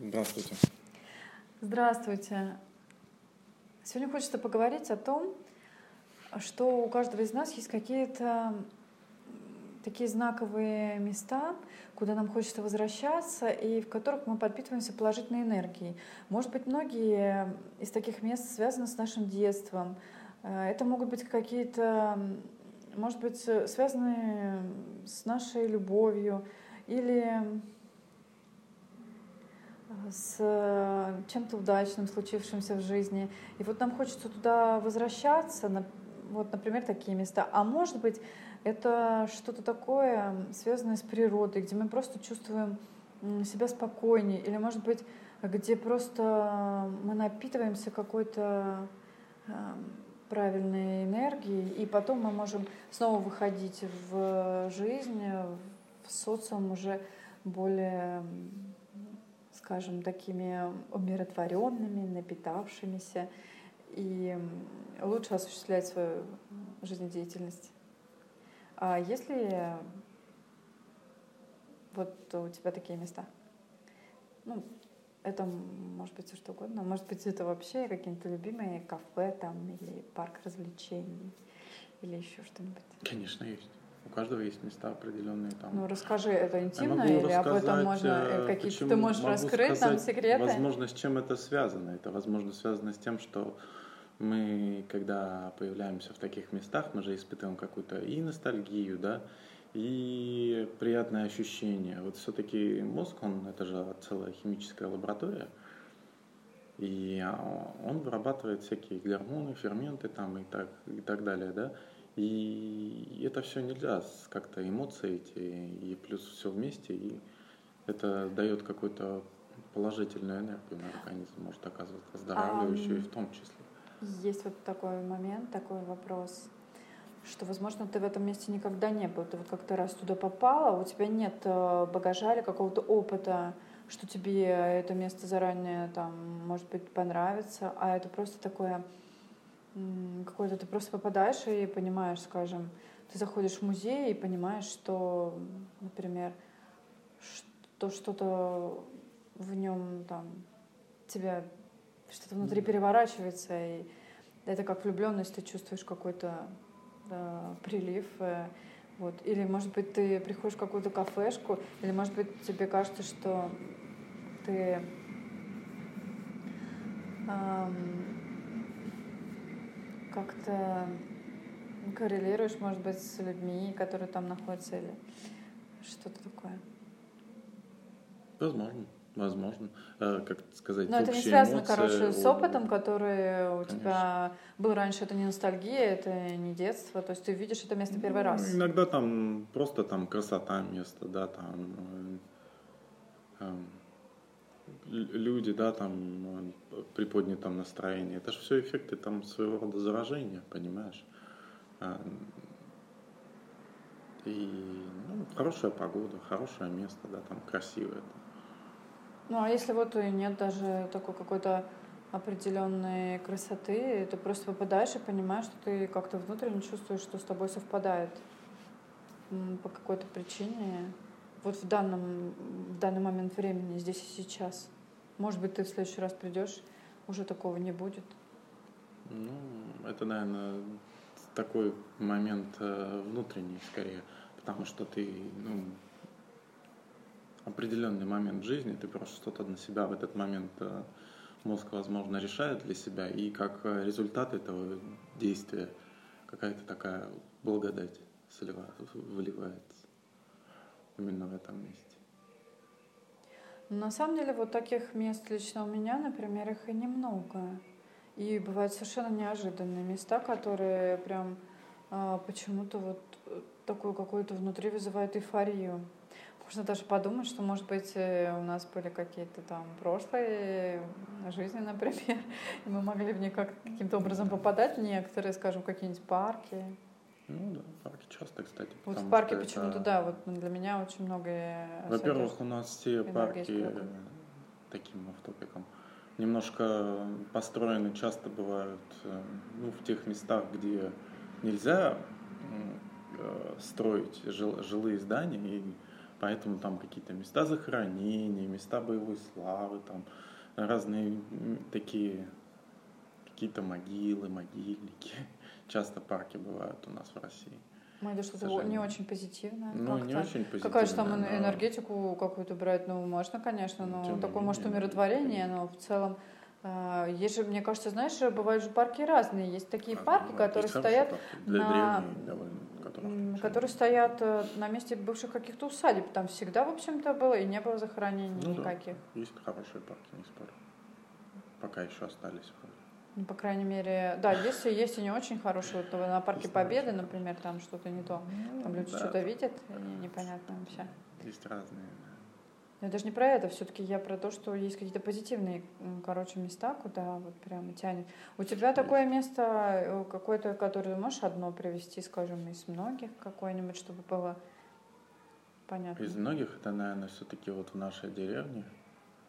Здравствуйте. Здравствуйте. Сегодня хочется поговорить о том, что у каждого из нас есть какие-то такие знаковые места, куда нам хочется возвращаться и в которых мы подпитываемся положительной энергией. Может быть, многие из таких мест связаны с нашим детством. Э, это могут быть какие-то, может быть, связаны с нашей любовью или с э, чем-то удачным, случившимся в жизни. И вот нам хочется туда возвращаться, вот, например, такие места. А может быть, это что-то такое, связанное с природой, где мы просто чувствуем себя спокойнее, или, может быть, где просто мы напитываемся какой-то э, правильной энергией, и потом мы можем снова выходить в жизнь, в социум уже более скажем, такими умиротворенными, напитавшимися и лучше осуществлять свою жизнедеятельность. А если вот у тебя такие места? Ну, это может быть все что угодно. Может быть, это вообще какие-то любимые кафе там или парк развлечений или еще что-нибудь. Конечно, есть. У каждого есть места определенные там. Ну расскажи, это интимно или об этом можно э, какие-то ты можешь раскрыть нам секреты? Возможно, с чем это связано. Это, возможно, связано с тем, что мы, когда появляемся в таких местах, мы же испытываем какую-то и ностальгию, да, и приятное ощущение. Вот все-таки мозг, он это же целая химическая лаборатория, и а, он вырабатывает всякие гормоны, ферменты там и так, и так далее, да. И это все нельзя, как-то эмоции эти, и плюс все вместе, и это дает какую-то положительную энергию на организм, может оказывать оздоравливающую а, и в том числе. Есть вот такой момент, такой вопрос, что, возможно, ты в этом месте никогда не был, ты вот как-то раз туда попала, у тебя нет э, багажа или какого-то опыта, что тебе это место заранее там, может быть, понравится, а это просто такое какой-то ты просто попадаешь и понимаешь, скажем, ты заходишь в музей и понимаешь, что, например, что что-то в нем там тебя что-то внутри переворачивается, и это как влюбленность, ты чувствуешь какой-то да, прилив. Э, вот. Или, может быть, ты приходишь в какую-то кафешку, или, может быть, тебе кажется, что ты эм, как-то коррелируешь, может быть, с людьми, которые там находятся, или что-то такое? Возможно. Возможно. А, как сказать, Но это не связано, эмоции, короче, с опытом, который у Конечно. тебя был раньше. Это не ностальгия, это не детство. То есть ты видишь это место первый ну, раз. Иногда там просто там красота места, да, там э, люди, да, там при поднятом настроении. Это же все эффекты там своего рода заражения, понимаешь? А, и ну, хорошая погода, хорошее место, да, там красивое. Ну а если вот и нет даже такой какой-то определенной красоты, ты просто попадаешь и понимаешь, что ты как-то внутренне чувствуешь, что с тобой совпадает по какой-то причине. Вот в данном, в данный момент времени, здесь и сейчас. Может быть, ты в следующий раз придешь, уже такого не будет. Ну, это, наверное, такой момент э, внутренний скорее, потому что ты, ну, определенный момент жизни, ты просто что-то на себя в этот момент э, мозг, возможно, решает для себя, и как результат этого действия какая-то такая благодать выливается именно в этом месте. На самом деле вот таких мест лично у меня, например, их и немного. И бывают совершенно неожиданные места, которые прям а, почему-то вот такую какую-то внутри вызывают эйфорию. Можно даже подумать, что, может быть, э, у нас были какие-то там прошлые жизни, например, и мы могли в них как, каким-то образом попадать в некоторые, скажем, какие-нибудь парки. Ну да, парки часто, кстати. Вот в парке почему-то, это... да, вот для меня очень много... Во-первых, у нас все парки таким автопиком немножко построены, часто бывают э, ну, в тех местах, где нельзя э, строить жил, жилые здания, и Поэтому там какие-то места захоронения, места боевой славы, там разные такие какие-то могилы, могильники. Часто парки бывают у нас в России. Мы это что-то не очень позитивное. Ну, не очень позитивное. Какая же там но... энергетику какую-то брать? Ну, можно, конечно, но Тем такое, может, умиротворение, но в целом а, есть же, мне кажется, знаешь, бывают же парки разные. Есть такие а, парки, ну, которые стоят на... Древние, которые стоят э, на месте бывших каких-то усадеб. Там всегда, в общем-то, было и не было захоронений ну, никаких. Да. Есть хорошие парки, не спорю. Пока еще остались. Ну, по крайней мере, да, если есть и не очень хорошие, то на Парке Победы, например, там что-то не то. Ну, там люди да. что-то видят, и непонятно вообще. Есть разные, я даже не про это, все-таки я про то, что есть какие-то позитивные, короче, места, куда вот прямо тянет. У тебя такое место э, какое-то, которое можешь одно привести, скажем, из многих какое-нибудь, чтобы было понятно? Из многих это, наверное, все-таки вот в нашей деревне.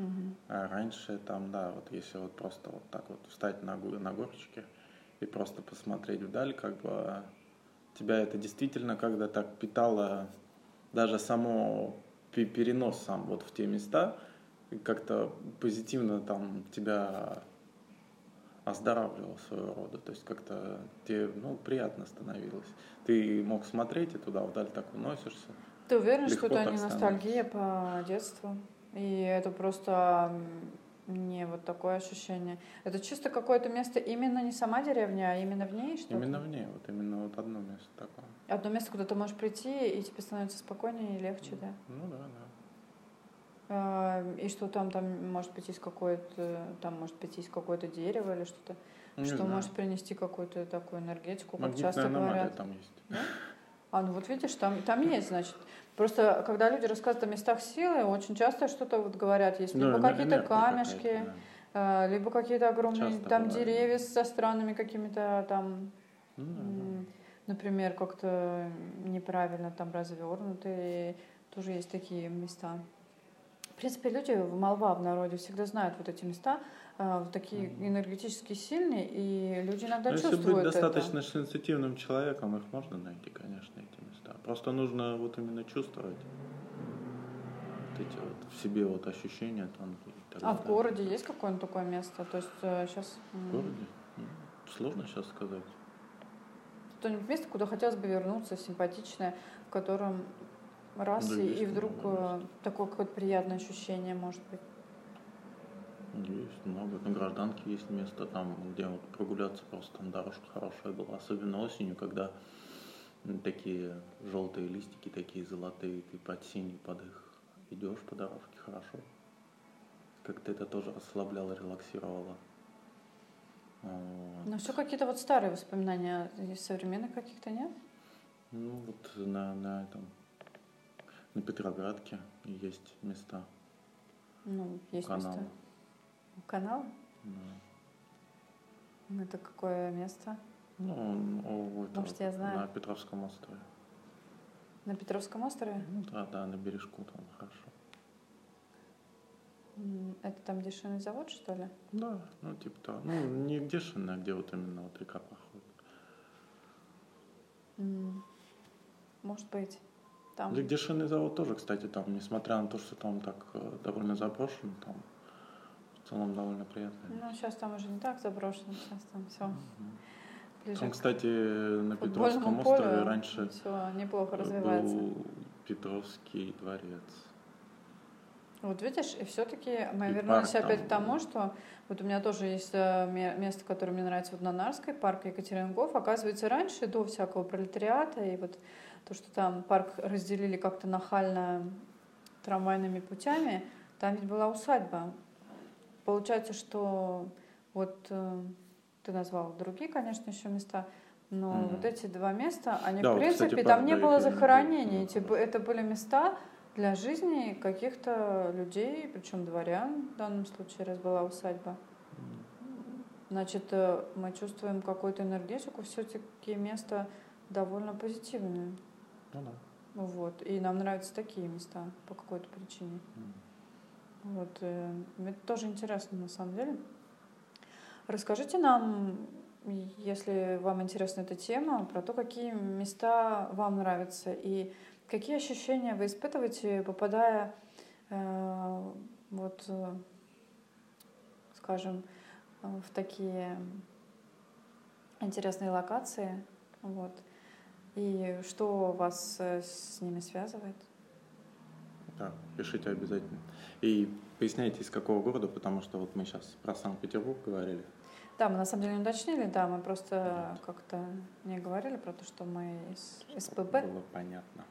Угу. А раньше там, да, вот если вот просто вот так вот встать на, на горочке и просто посмотреть вдаль, как бы тебя это действительно когда так питало даже само перенос сам вот в те места, как-то позитивно там тебя оздоравливал своего рода, то есть как-то тебе ну, приятно становилось. Ты мог смотреть и туда вдаль так уносишься. Ты уверен, что это не ностальгия по детству? И это просто не вот такое ощущение. Это чисто какое-то место, именно не сама деревня, а именно в ней что-то? Именно в ней, вот именно вот одно место такое. Одно место, куда ты можешь прийти, и тебе становится спокойнее и легче, да? Ну да, да. А, и что там, там может быть есть какое-то, там может быть есть какое-то дерево или что-то, не что знаю. может принести какую-то такую энергетику, как часто говорят. там есть. Да? А, ну вот видишь, там, там есть, значит. Просто когда люди рассказывают о местах силы, очень часто что-то вот говорят, есть либо какие-то камешки, да. либо какие-то огромные часто там бывает. деревья со странными какими-то там, ну, да, например, как-то неправильно там развернутые. Тоже есть такие места. В принципе, люди в молва в народе всегда знают вот эти места, такие mm-hmm. энергетически сильные, и люди иногда Но ну, чувствуют Если быть достаточно это. сенситивным человеком, их можно найти, конечно, эти места. Просто нужно вот именно чувствовать вот эти вот в себе вот ощущения там. а в городе есть какое-нибудь такое место? То есть сейчас... Э, в городе? Ну, сложно сейчас сказать. Что-нибудь место, куда хотелось бы вернуться, симпатичное, в котором раз да, и, и вдруг э, такое какое-то приятное ощущение может быть. Есть много. На гражданке есть место там, где вот прогуляться просто там дорожка хорошая была. Особенно осенью, когда такие желтые листики, такие золотые, ты под синий под их идешь по дорожке хорошо. Как-то это тоже расслабляло, релаксировало. Вот. Но все какие-то вот старые воспоминания, из современных каких-то нет? Ну вот на, на этом, на Петроградке есть места. Ну, есть канал. места. Канал? Да. Это какое место? Ну, это, Может, я знаю. на Петровском острове. На Петровском острове? Ну, да, да, на бережку там хорошо. Это там, где шинный завод, что ли? Да, ну типа того. Ну, не где шинный, а где вот именно вот река проходит. Может быть. Там. Да где шинный завод тоже, кстати, там, несмотря на то, что там так э, довольно заброшено, там целом довольно приятно. Ну, сейчас там уже не так заброшено, сейчас там все. Угу. Ближе Там, кстати, на Петровском острове раньше все неплохо развивается. был Петровский дворец. Вот видишь, и все-таки мы и вернулись опять к тому, что вот у меня тоже есть э, место, которое мне нравится, вот на Нарской, парк Екатерингов. Оказывается, раньше, до всякого пролетариата, и вот то, что там парк разделили как-то нахально трамвайными путями, там ведь была усадьба. Получается, что вот э, ты назвал другие, конечно, еще места, но mm-hmm. вот эти два места, они, да, в принципе, вот, кстати, там не было захоронений. Типа, это были места для жизни каких-то людей, причем дворян в данном случае, раз была усадьба. Значит, э, мы чувствуем какую-то энергетику, все-таки место довольно позитивное. Ну да. Вот. И нам нравятся такие места по какой-то причине. Mm. Вот. Это тоже интересно на самом деле. Расскажите нам, если вам интересна эта тема, про то, какие места вам нравятся и Какие ощущения вы испытываете, попадая э, вот, э, скажем, в такие интересные локации, вот, и что вас э, с ними связывает? Да, пишите обязательно. И поясняйте, из какого города, потому что вот мы сейчас про Санкт-Петербург говорили. Да, мы на самом деле не уточнили, да, мы просто вот. как-то не говорили про то, что мы из СПБ. Было понятно.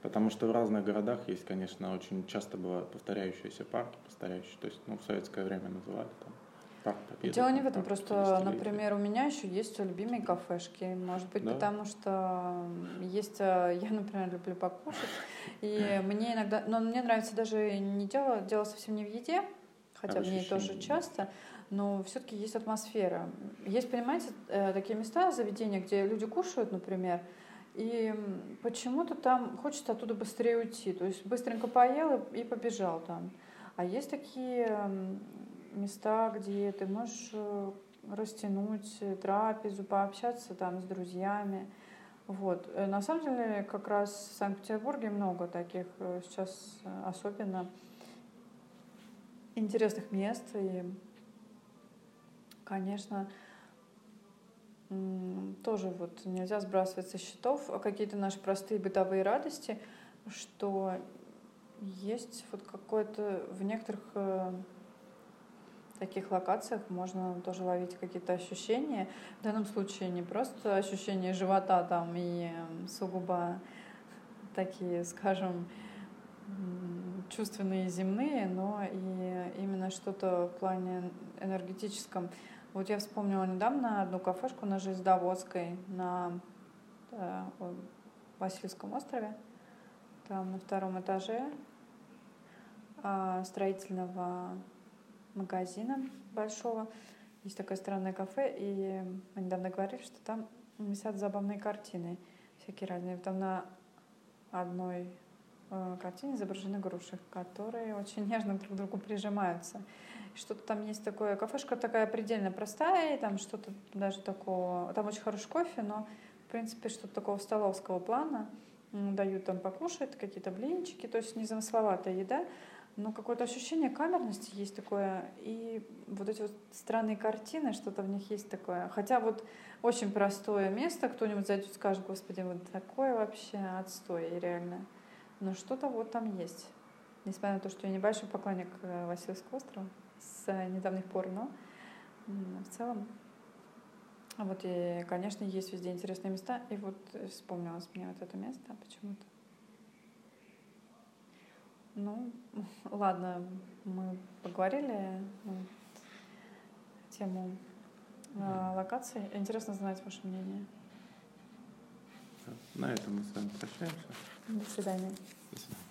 Потому что в разных городах есть, конечно, очень часто бывают повторяющиеся парки, повторяющие, то есть, ну, в советское время называли там Победы. Дело не в этом, просто, например, у меня еще есть любимые кафешки, может быть, да? потому что есть, э, я, например, люблю покушать, и мне иногда, но мне нравится даже не дело, дело совсем не в еде, хотя в ней тоже часто, но все-таки есть атмосфера. Есть, понимаете, э, такие места, заведения, где люди кушают, например, и почему-то там хочется оттуда быстрее уйти. То есть быстренько поел и побежал там. А есть такие места, где ты можешь э, растянуть трапезу, пообщаться там с друзьями. Вот. Э, на самом деле, как раз в Санкт-Петербурге много таких сейчас особенно интересных мест. И конечно, тоже вот нельзя сбрасывать со счетов какие-то наши простые бытовые радости, что есть вот какое-то в некоторых таких локациях можно тоже ловить какие-то ощущения. В данном случае не просто ощущение живота там и сугубо такие, скажем, чувственные земные, но и именно что-то в плане энергетическом. Вот я вспомнила недавно одну кафешку на Жиздоводской на э, Васильском острове. Там на втором этаже э, строительного магазина большого. Есть такое странное кафе, и мы недавно говорили, что там висят забавные картины всякие разные. Там на одной э, картине изображены груши, которые очень нежно друг к другу прижимаются что-то там есть такое, кафешка такая предельно простая, там что-то даже такого, там очень хороший кофе, но в принципе что-то такого столовского плана, дают там покушать, какие-то блинчики, то есть незамысловатая еда, но какое-то ощущение камерности есть такое, и вот эти вот странные картины, что-то в них есть такое. Хотя вот очень простое место, кто-нибудь зайдет и скажет, господи, вот такое вообще отстой, реально. Но что-то вот там есть. Несмотря на то, что я небольшой поклонник э, Васильевского острова с недавних пор, но в целом вот и, конечно, есть везде интересные места. И вот вспомнилось мне вот это место почему-то. Ну, ладно, мы поговорили ну, тему э, локации. Интересно знать ваше мнение. На этом мы с вами прощаемся. До свидания. До свидания.